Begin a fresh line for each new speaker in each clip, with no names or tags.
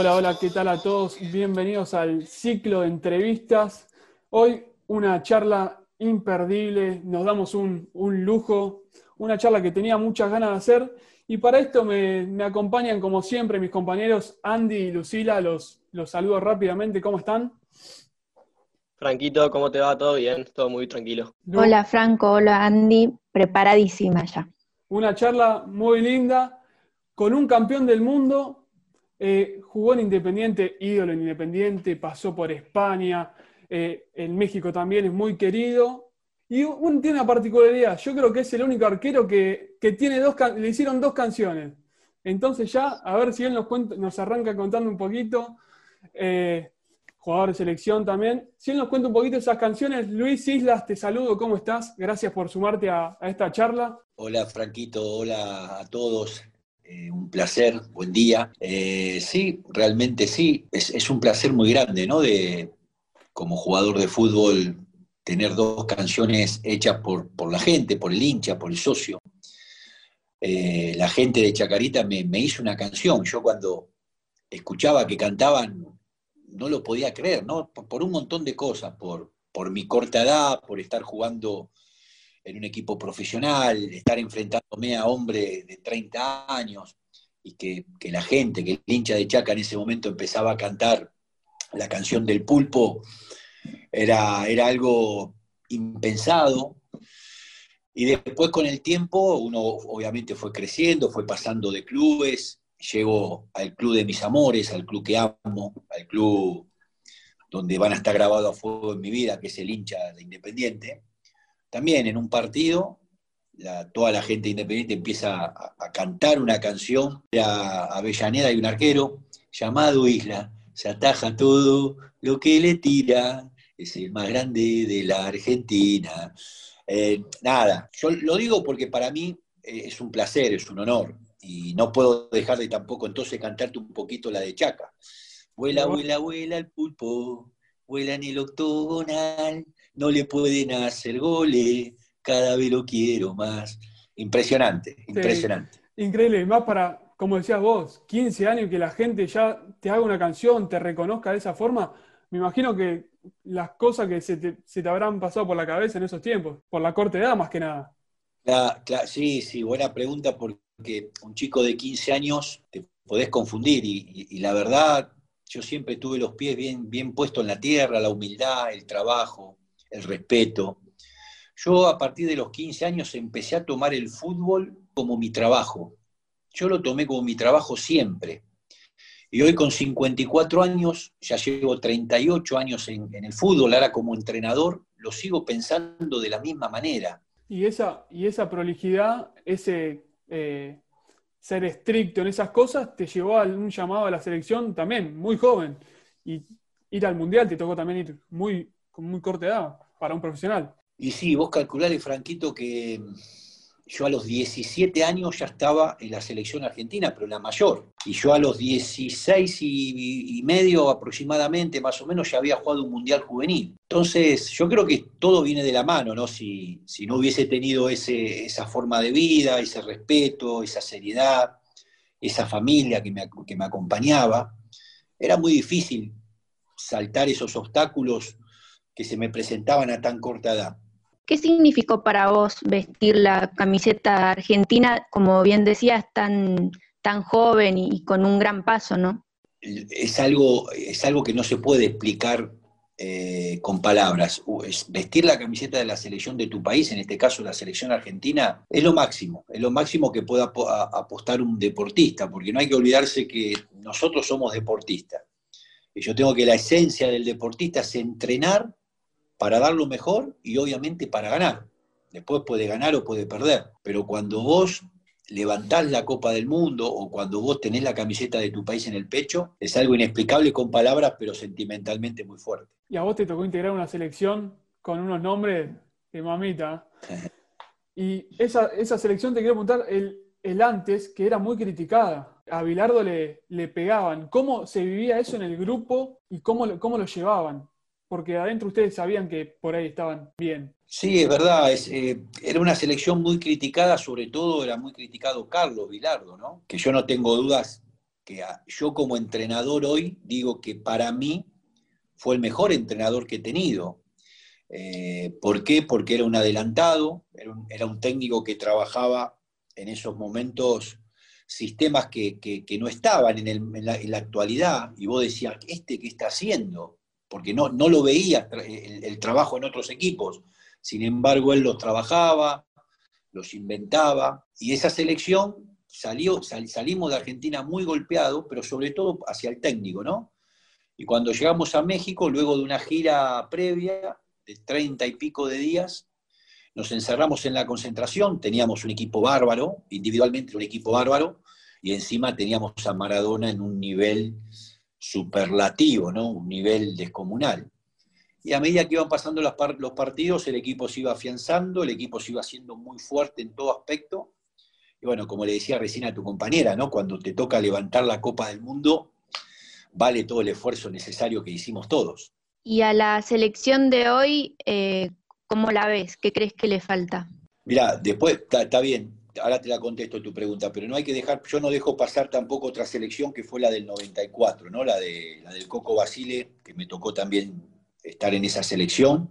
Hola, hola, ¿qué tal a todos? Bienvenidos al ciclo de entrevistas. Hoy una charla imperdible, nos damos un, lujo, una charla que tenía muchas ganas de hacer y para esto me, acompañan como siempre mis compañeros Andy y Lucila, los, los saludo rápidamente, ¿cómo están?
Franquito, ¿cómo te va? ¿Todo bien? Todo muy tranquilo.
Hola Franco, hola Andy, preparadísima ya.
Una charla muy linda con un campeón del mundo eh, jugó en Independiente, ídolo en Independiente, pasó por España, eh, en México también es muy querido. Y un, tiene una particularidad, yo creo que es el único arquero que, tiene dos, le hicieron dos canciones. Entonces ya, a ver si él nos, cuenta, nos arranca contando un poquito, eh, jugador de selección también. Si él nos cuenta un poquito esas canciones, Luis Islas, te saludo, ¿cómo estás? Gracias por sumarte a esta charla.
Hola Franquito, hola a todos. Eh, un placer, buen día. Eh, sí, realmente sí, es, un placer muy grande, ¿no? De, como jugador de fútbol, tener dos canciones hechas por, la gente, por el hincha, por el socio. Eh, la gente de Chacarita me, hizo una canción. Yo cuando escuchaba que cantaban, no lo podía creer, ¿no? Por, un montón de cosas, por, por mi corta edad, por estar jugando en un equipo profesional, estar enfrentándome a hombres de 30 años y que, la gente, que el hincha de Chaca en ese momento empezaba a cantar la canción del pulpo, era, era algo impensado. Y después con el tiempo uno obviamente fue creciendo, fue pasando de clubes, llegó al club de mis amores, al club que amo, al club donde van a estar grabados a fuego en mi vida, que es el hincha de Independiente también en un partido, toda la gente independiente empieza a, cantar una canción, a Avellaneda hay un arquero llamado Isla, se ataja todo lo que le tira, es el más grande de la Argentina. Eh, nada, yo lo digo porque para mí eh, es un placer, es un honor, y no puedo dejar de tampoco entonces cantarte un poquito la de Chaca. Vuela, vuela, vuela el pulpo, vuela en el octogonal, no le pueden hacer goles, cada vez lo quiero más. Impresionante, impresionante.
increíble, más para, como decías vos, 15 años que la gente ya te haga una canción, te reconozca de esa forma, me imagino que las cosas que se te, habrán pasado por la cabeza en esos tiempos, por la corta edad más que nada.
sí, sí, buena pregunta porque un chico de 15 años te podés confundir y, la verdad, yo siempre tuve los pies bien, bien puestos en la tierra, la humildad, el trabajo, el respeto. Yo a partir de los 15 años empecé a tomar el fútbol como mi trabajo. Yo lo tomé como mi trabajo siempre. Y hoy con 54 años, ya llevo 38 años en, el fútbol, ahora como entrenador, lo sigo pensando de la misma manera.
Y esa, y esa prolijidad, ese eh, ser estricto en esas cosas, te llevó a un llamado a la selección también, muy joven. Y ir al Mundial te tocó también ir muy, muy corta edad para un profesional.
Y sí, vos calculás, Franquito, que yo a los 17 años ya estaba en la selección argentina, pero la mayor. Y yo a los 16 y, medio aproximadamente, más o menos, ya había jugado un mundial juvenil. Entonces, yo creo que todo viene de la mano, ¿no? Si, si no hubiese tenido ese, esa forma de vida, ese respeto, esa seriedad, esa familia que me, que me acompañaba, era muy difícil saltar esos obstáculos que se me presentaban a tan corta edad.
¿Qué significó para vos vestir la camiseta argentina, como bien decías, tan, tan joven y con un gran paso, no?
Es algo, es algo que no se puede explicar eh, con palabras. vestir la camiseta de la selección de tu país, en este caso la selección argentina, es lo máximo, es lo máximo que pueda apostar un deportista, porque no hay que olvidarse que nosotros somos deportistas. Y yo tengo que la esencia del deportista es entrenar para dar lo mejor y obviamente para ganar. Después puede ganar o puede perder. Pero cuando vos levantás la Copa del Mundo o cuando vos tenés la camiseta de tu país en el pecho, es algo inexplicable con palabras, pero sentimentalmente muy fuerte.
Y a vos te tocó integrar una selección con unos nombres de mamita. y esa, esa selección, te quiero preguntar, el, el antes, que era muy criticada. A Bilardo le, le pegaban. ¿Cómo se vivía eso en el grupo y cómo, cómo lo llevaban? Porque adentro ustedes sabían que por ahí estaban bien.
Sí, es verdad. Eh, era una selección muy criticada, sobre todo era muy criticado Carlos Vilardo, ¿no? Que yo no tengo dudas que yo como entrenador hoy digo que para mí fue el mejor entrenador que he tenido. Eh, ¿Por qué? Porque era un adelantado, era un, era un técnico que trabajaba en esos momentos sistemas que, no estaban en, la, actualidad y vos decías, ¿este qué está haciendo? Porque no, no lo veía el, trabajo en otros equipos. Sin embargo, él los trabajaba, los inventaba y esa selección salió, salimos de Argentina muy golpeado, pero sobre todo hacia el técnico, ¿no? Y cuando llegamos a México, luego de una gira previa de treinta y pico de días, nos encerramos en la concentración, teníamos un equipo bárbaro, individualmente un equipo bárbaro, y encima teníamos a Maradona en un nivel superlativo, ¿no? un nivel descomunal. Y a medida que iban pasando los, partidos, el equipo se iba afianzando, el equipo se iba haciendo muy fuerte en todo aspecto. Y bueno, como le decía recién a tu compañera, ¿no? cuando te toca levantar la Copa del Mundo, vale todo el esfuerzo necesario que hicimos todos.
Y a la selección de hoy, eh, ¿Cómo la ves? ¿Qué crees que le falta?
Mira, después está bien, ahora te la contesto tu pregunta, pero no hay que dejar, yo no dejo pasar tampoco otra selección que fue la del 94, ¿no? La, de, la del Coco Basile, que me tocó también estar en esa selección,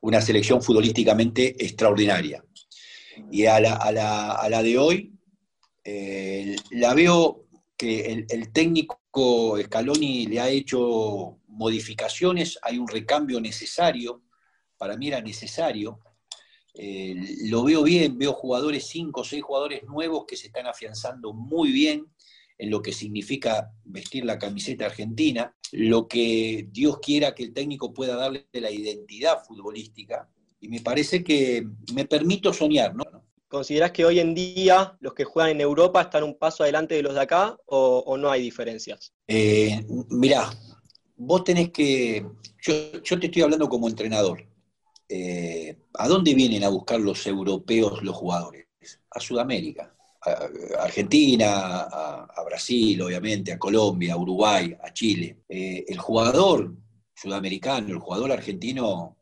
una selección futbolísticamente extraordinaria. Y a la, de hoy, eh, la veo que el técnico Scaloni le ha hecho modificaciones, hay un recambio necesario para mí era necesario. Eh, lo veo bien, veo jugadores, cinco o seis jugadores nuevos que se están afianzando muy bien en lo que significa vestir la camiseta argentina, lo que Dios quiera que el técnico pueda darle la identidad futbolística. Y me parece que me permito soñar, ¿no?
¿Considerás que hoy en día los que juegan en Europa están un paso adelante de los de acá o, no hay diferencias?
Eh, mirá, vos tenés que. yo te estoy hablando como entrenador. Eh, ¿a dónde vienen a buscar los europeos los jugadores? A Sudamérica, a Argentina, a, Brasil, obviamente, a Colombia, a Uruguay, a Chile. Eh, el jugador sudamericano, el jugador argentino,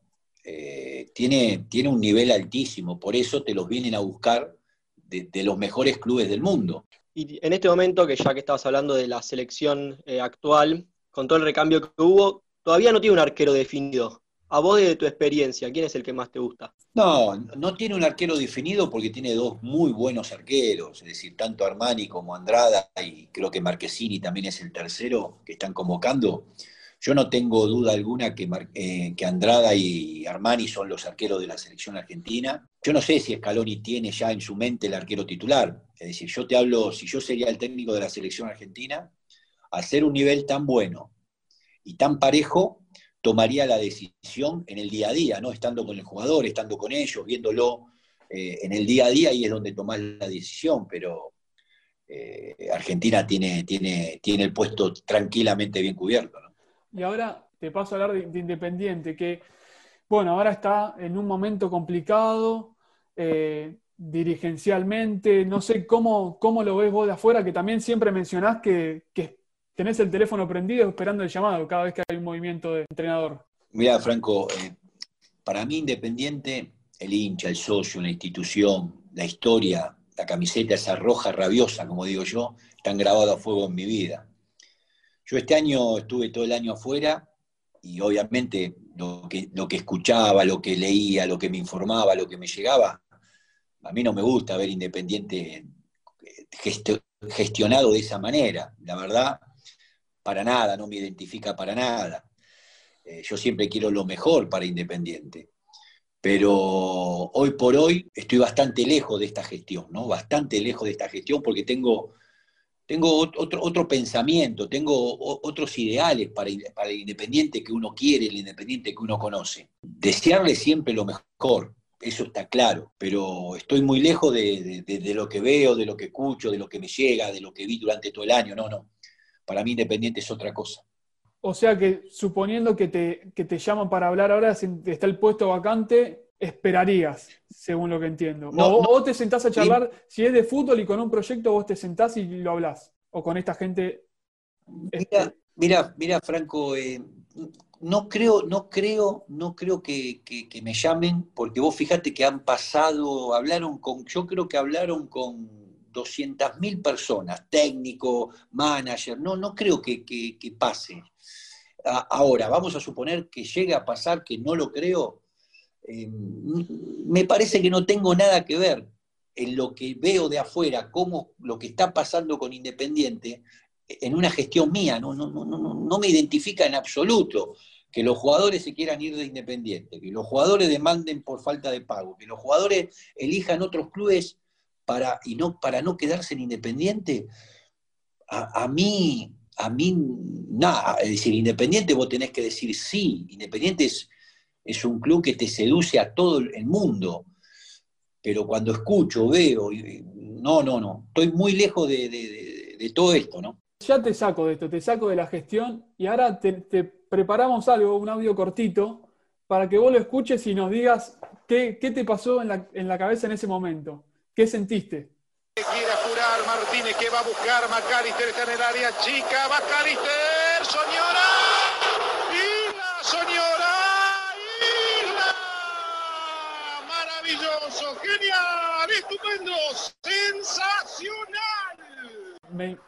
eh, tiene, tiene un nivel altísimo, por eso te los vienen a buscar de, los mejores clubes del mundo.
Y en este momento, que ya que estabas hablando de la selección actual, con todo el recambio que hubo, todavía no tiene un arquero definido. A vos de tu experiencia, ¿quién es el que más te gusta?
No, no tiene un arquero definido porque tiene dos muy buenos arqueros, es decir, tanto Armani como Andrada, y creo que Marquesini también es el tercero que están convocando. Yo no tengo duda alguna que, eh, que Andrada y Armani son los arqueros de la selección argentina. Yo no sé si Scaloni tiene ya en su mente el arquero titular. Es decir, yo te hablo, si yo sería el técnico de la selección argentina, ser un nivel tan bueno y tan parejo, tomaría la decisión en el día a día, ¿no? Estando con el jugador, estando con ellos, viéndolo eh, en el día a día y es donde tomar la decisión, pero eh, Argentina tiene, tiene, tiene el puesto tranquilamente bien cubierto.
Y ahora te paso a hablar de, Independiente, que, bueno, ahora está en un momento complicado. Eh, dirigencialmente, no sé cómo, cómo lo ves vos de afuera, que también siempre mencionás que, que tenés el teléfono prendido esperando el llamado cada vez que hay un movimiento de entrenador.
Mira, Franco, eh, para mí Independiente, el hincha, el socio, la institución, la historia, la camiseta, esa roja rabiosa, como digo yo, están grabados a fuego en mi vida. Yo este año estuve todo el año afuera y obviamente lo que, lo que escuchaba, lo que leía, lo que me informaba, lo que me llegaba, a mí no me gusta ver Independiente gestionado de esa manera. La verdad, para nada, no me identifica para nada. Eh, yo siempre quiero lo mejor para Independiente. Pero hoy por hoy estoy bastante lejos de esta gestión, ¿no? Bastante lejos de esta gestión porque tengo, tengo otro, otro pensamiento, tengo otros ideales para, para el Independiente que uno quiere, el Independiente que uno conoce. Desearle siempre lo mejor, eso está claro, pero estoy muy lejos de, lo que veo, de lo que escucho, de lo que me llega, de lo que vi durante todo el año. No, no. Para mí Independiente es otra cosa.
O sea que suponiendo que te, que te llaman para hablar ahora, si está el puesto vacante, esperarías, según lo que entiendo. No, o vos te sentás a charlar, si es de fútbol y con un proyecto, vos te sentás y lo hablas. O con esta gente.
Mira, mira, mira Franco, eh, no creo, no creo, no creo que, me llamen, porque vos fíjate que han pasado, hablaron con, yo creo que hablaron con 200.000 personas, técnico, manager, no, no creo que, pase. Ahora, vamos a suponer que llegue a pasar, que no lo creo, eh, me parece que no tengo nada que ver en lo que veo de afuera, cómo lo que está pasando con Independiente, en una gestión mía, no, no, no, no me identifica en absoluto que los jugadores se quieran ir de Independiente, que los jugadores demanden por falta de pago, que los jugadores elijan otros clubes y no, para no quedarse en Independiente, a, mí, a mí, nada, es decir, Independiente vos tenés que decir sí, Independiente es, es un club que te seduce a todo el mundo, pero cuando escucho, veo, no, no, no, estoy muy lejos de, todo esto, ¿no?
Ya te saco de esto, te saco de la gestión y ahora te, preparamos algo, un audio cortito, para que vos lo escuches y nos digas qué, te pasó en la, cabeza en ese momento. ¿Qué sentiste?
Quiere apurar Martínez que va a buscar Macalister, está en el área chica, Macalister, señora, Isla, señora, Isla, maravilloso, genial, estupendo, sensacional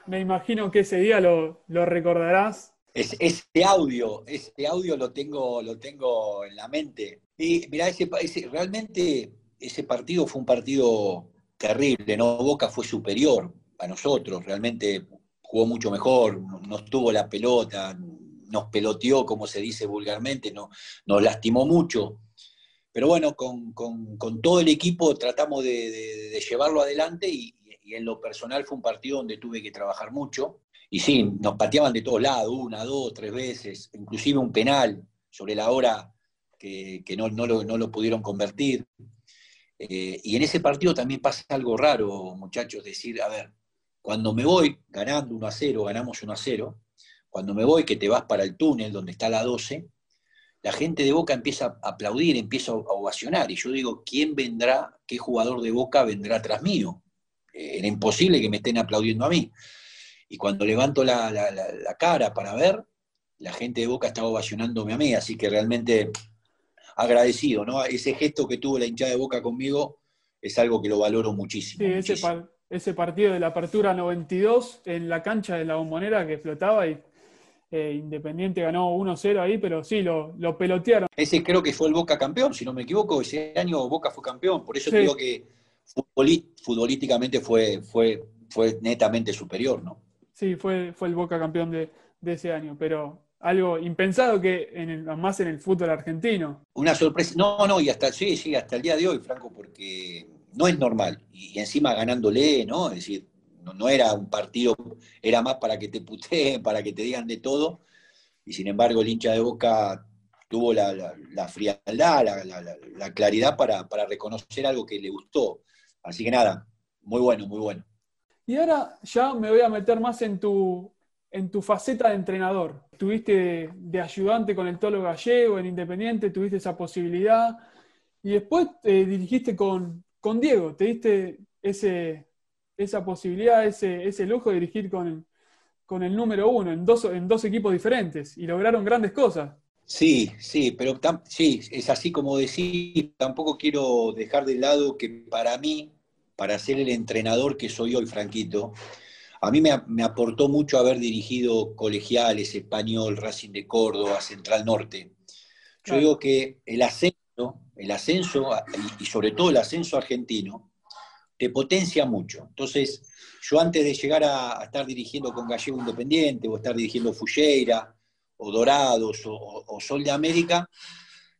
me, imagino que ese día lo, recordarás.
Es, este audio, este audio lo tengo, lo tengo en la mente. Y mira, ese, realmente ese partido fue un partido terrible, ¿no? Boca fue superior a nosotros, realmente jugó mucho mejor, nos tuvo la pelota, nos peloteó, como se dice vulgarmente, no, nos lastimó mucho. Pero bueno, con, todo el equipo tratamos de llevarlo adelante y, en lo personal fue un partido donde tuve que trabajar mucho. Y sí, nos pateaban de todos lados, una, dos, tres veces, inclusive un penal sobre la hora que, no, no, lo, pudieron convertir. Eh, y en ese partido también pasa algo raro, muchachos, decir, a ver, cuando me voy ganando 1 a 0, ganamos 1 a 0, cuando me voy que te vas para el túnel donde está la 12, la gente de Boca empieza a aplaudir, empieza a ovacionar, y yo digo, ¿quién vendrá, qué jugador de Boca vendrá tras mío? era imposible que me estén aplaudiendo a mí. Y cuando levanto la, cara para ver, la gente de Boca estaba ovacionándome a mí, así que realmente agradecido, ¿no? Ese gesto que tuvo la hinchada de Boca conmigo es algo que lo valoro muchísimo.
Sí, Ese, partido de la apertura 92 en la cancha de la bombonera que flotaba y eh, Independiente ganó 1-0 ahí, pero sí, lo, lo, pelotearon.
Ese creo que fue el Boca campeón, si no me equivoco, ese año Boca fue campeón, por eso digo que futbolísticamente fue, fue, fue netamente superior, ¿no?
Sí, fue, fue el Boca campeón de, ese año, pero algo impensado que en más en el fútbol argentino.
Una sorpresa, no, no, y hasta, sí, sí, hasta el día de hoy, Franco, porque no es normal, y, encima ganándole, ¿no? Es decir, no, era un partido, era más para que te puteen, para que te digan de todo, y sin embargo el hincha de Boca tuvo la, frialdad, la, claridad para, para reconocer algo que le gustó. Así que nada, muy bueno, muy bueno.
Y ahora ya me voy a meter más en tu, en tu faceta de entrenador. Tuviste de, ayudante con el Tolo Gallego en Independiente, tuviste esa posibilidad. Y después te dirigiste con, con Diego, te diste ese, esa posibilidad, ese, ese lujo de dirigir con, con el número uno en dos, en dos equipos diferentes y lograron grandes cosas.
Sí, sí, pero sí, es así como decir, tampoco quiero dejar de lado que para mí, para ser el entrenador que soy hoy, Franquito, a mí me, aportó mucho haber dirigido colegiales, español, Racing de Córdoba, Central Norte. Yo digo que el ascenso, el ascenso, y sobre todo el ascenso argentino, te potencia mucho. Entonces, yo antes de llegar a, estar dirigiendo con Gallego Independiente o estar dirigiendo Fullera, o Dorados o, Sol de América,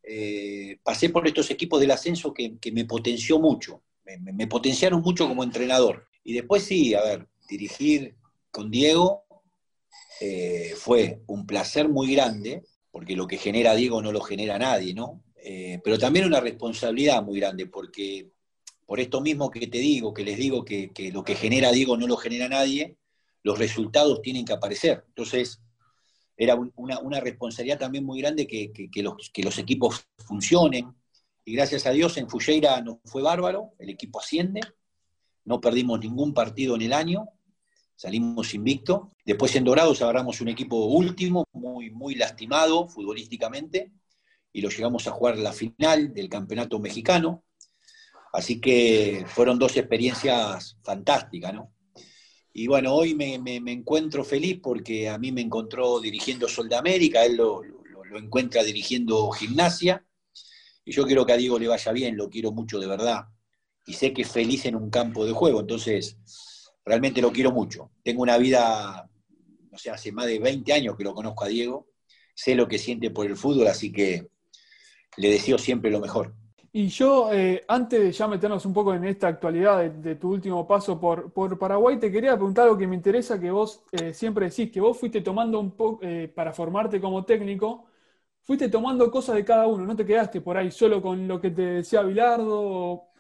eh, pasé por estos equipos del ascenso que, me potenció mucho, me, potenciaron mucho como entrenador. Y después sí, a ver, dirigir con Diego eh, fue un placer muy grande, porque lo que genera Diego no lo genera nadie, ¿no? eh, pero también una responsabilidad muy grande, porque por esto mismo que te digo, que les digo que, lo que genera Diego no lo genera nadie, los resultados tienen que aparecer. Entonces, era una, responsabilidad también muy grande que, los, equipos funcionen. Y gracias a Dios en Fujeira no fue bárbaro, el equipo asciende, no perdimos ningún partido en el año, salimos invicto. Después en Dorados agarramos un equipo último, muy, muy lastimado futbolísticamente, y lo llegamos a jugar la final del campeonato mexicano. Así que fueron dos experiencias fantásticas, ¿no? Y bueno, hoy me, encuentro feliz porque a mí me encontró dirigiendo Soldamérica, él lo, lo, encuentra dirigiendo gimnasia, y yo quiero que a Diego le vaya bien, lo quiero mucho de verdad, y sé que es feliz en un campo de juego, entonces realmente lo quiero mucho. Tengo una vida, no sé, hace más de 20 años que lo conozco a Diego, sé lo que siente por el fútbol, así que le deseo siempre lo mejor.
Y yo, eh, antes de ya meternos un poco en esta actualidad de, tu último paso por, Paraguay, te quería preguntar algo que me interesa, que vos eh, siempre decís, que vos fuiste tomando un poco, eh, para formarte como técnico, fuiste tomando cosas de cada uno, no te quedaste por ahí solo con lo que te decía Bilardo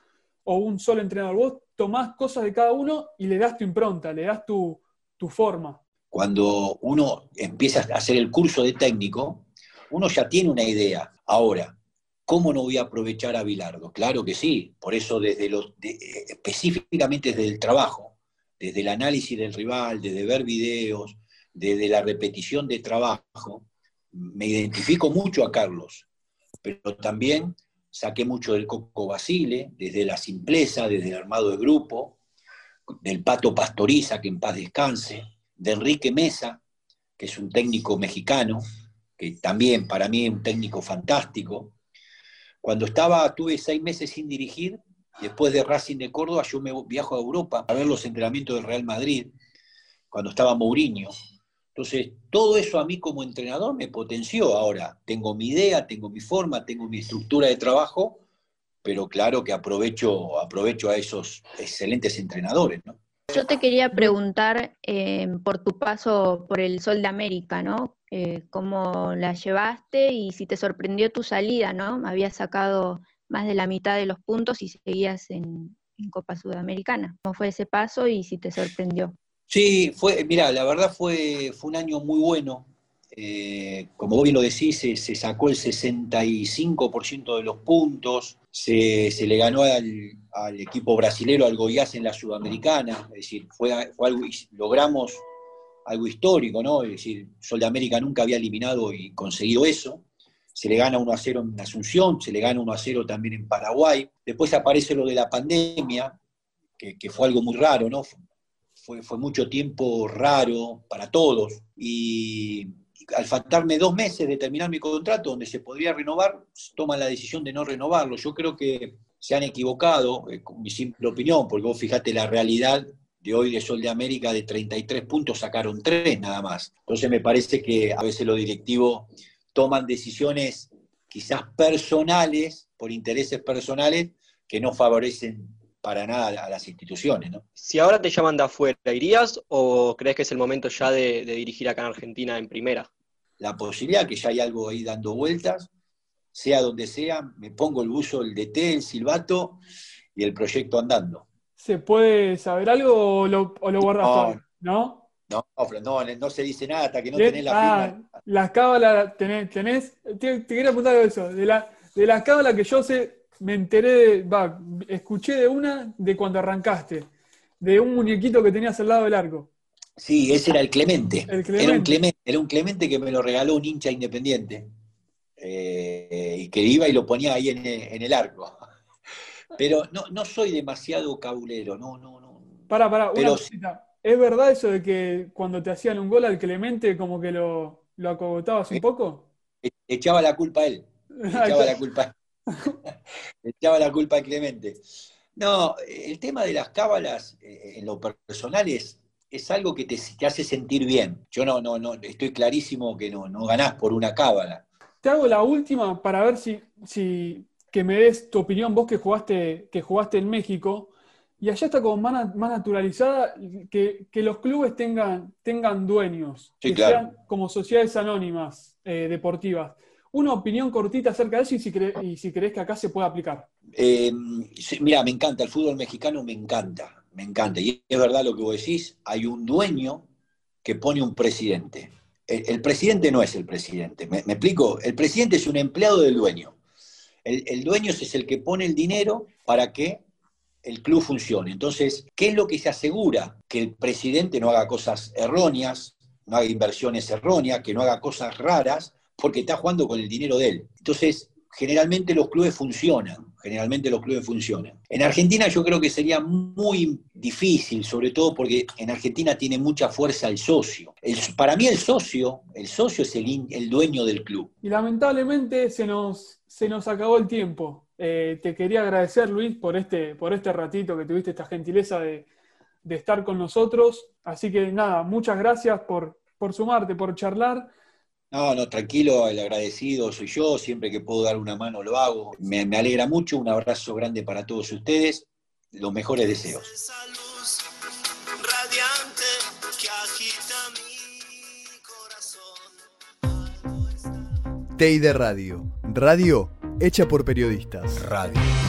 o, un solo entrenador, vos tomás cosas de cada uno y le das tu impronta, le das tu, forma.
Cuando uno empieza a hacer el curso de técnico, uno ya tiene una idea. Ahora, ¿Cómo no voy a aprovechar a Bilardo? Claro que sí, por eso desde los, específicamente desde el trabajo, desde el análisis del rival, desde ver videos, desde la repetición de trabajo, me identifico mucho a Carlos, pero también saqué mucho del Coco Basile, desde la simpleza, desde el armado de grupo, del Pato Pastoriza, que en paz descanse, de Enrique Mesa, que es un técnico mexicano, que también para mí es un técnico fantástico, cuando estaba, tuve seis meses sin dirigir, después de Racing de Córdoba, yo me viajo a Europa a ver los entrenamientos del Real Madrid, cuando estaba Mourinho. Entonces, todo eso a mí como entrenador me potenció. Ahora, tengo mi idea, tengo mi forma, tengo mi estructura de trabajo, pero claro que aprovecho, aprovecho a esos excelentes entrenadores, ¿no?
Yo te quería preguntar eh, por tu paso por el Sol de América, ¿no? Eh, ¿Cómo la llevaste y si te sorprendió tu salida, ¿no? Habías sacado más de la mitad de los puntos y seguías en, Copa Sudamericana. ¿Cómo fue ese paso y si te sorprendió?
Sí, fue, mira, la verdad fue, fue un año muy bueno. Eh, como vos bien lo decís, se, sacó el 65% de los puntos, se, le ganó al, equipo brasilero, al Goiás en la Sudamericana, es decir, fue, algo, logramos algo histórico, ¿no? Es decir, Sol de América nunca había eliminado y conseguido eso. Se le gana 1 a 0 en Asunción, se le gana 1 a 0 también en Paraguay. Después aparece lo de la pandemia, que, que fue algo muy raro, ¿no? Fue, fue mucho tiempo raro para todos. Y al faltarme dos meses de terminar mi contrato, donde se podría renovar, toman la decisión de no renovarlo. Yo creo que se han equivocado, eh, con mi simple opinión, porque vos fijate la realidad de hoy de Sol de América de 33 puntos sacaron 3 nada más. Entonces me parece que a veces los directivos toman decisiones quizás personales, por intereses personales, que no favorecen para nada a las instituciones. ¿no?
Si ahora te llaman de afuera, ¿irías o crees que es el momento ya de, dirigir acá en Argentina en primera?
La posibilidad que ya hay algo ahí dando vueltas, sea donde sea, me pongo el buzo, el DT, el silbato y el proyecto andando.
¿Se puede saber algo o lo, o guardas todo? ¿No?
No, no, no, se dice nada hasta que no tenés la ah, firma.
Las cábalas, tenés, tenés te, quería preguntar eso, de, la, de las cábalas que yo sé, me enteré, va, escuché de una de cuando arrancaste, de un muñequito que tenías al lado del arco.
Sí, ese era el Clemente. Era, un Clemente era un Clemente que me lo regaló un hincha independiente. Eh, y que iba y lo ponía ahí en, el arco. Pero no, no soy demasiado cabulero, no, no, no.
Para, para, una cosita. ¿Es verdad eso de que cuando te hacían un gol al Clemente como que lo, lo acogotabas un poco?
Echaba la culpa a él. Echaba la culpa. echaba la culpa a Clemente. No, el tema de las cábalas eh, en lo personal es, algo que te, hace sentir bien. Yo no, no, no, estoy clarísimo que no, no ganás por una cábala.
Te hago la última para ver si, si que me des tu opinión, vos que jugaste, que jugaste en México, y allá está como más, naturalizada que, los clubes tengan, tengan dueños, que sean como sociedades anónimas eh, deportivas. Una opinión cortita acerca de eso y si, si crees que acá se puede aplicar.
Eh, mira, me encanta, el fútbol mexicano me encanta, me encanta. Y es verdad lo que vos decís, hay un dueño que pone un presidente. El, presidente no es el presidente, ¿Me, explico? El presidente es un empleado del dueño. El dueño es el que pone el dinero para que el club funcione. Entonces, ¿qué es lo que se asegura? Que el presidente no haga cosas erróneas, no haga inversiones erróneas, que no haga cosas raras, porque está jugando con el dinero de él. Entonces, generalmente los clubes funcionan, generalmente los clubes funcionan. En Argentina yo creo que sería muy difícil, sobre todo porque en Argentina tiene mucha fuerza el socio. para mí el socio, el socio es el, dueño del club.
Y lamentablemente se nos, se nos acabó el tiempo. Eh, te quería agradecer, Luis, por este, por este ratito que tuviste esta gentileza de, de estar con nosotros. Así que nada, muchas gracias por, por sumarte, por charlar.
No, no, tranquilo, el agradecido soy yo, siempre que puedo dar una mano lo hago. Me, alegra mucho, un abrazo grande para todos ustedes, los mejores deseos.
Teide Radio, radio hecha por periodistas. Radio.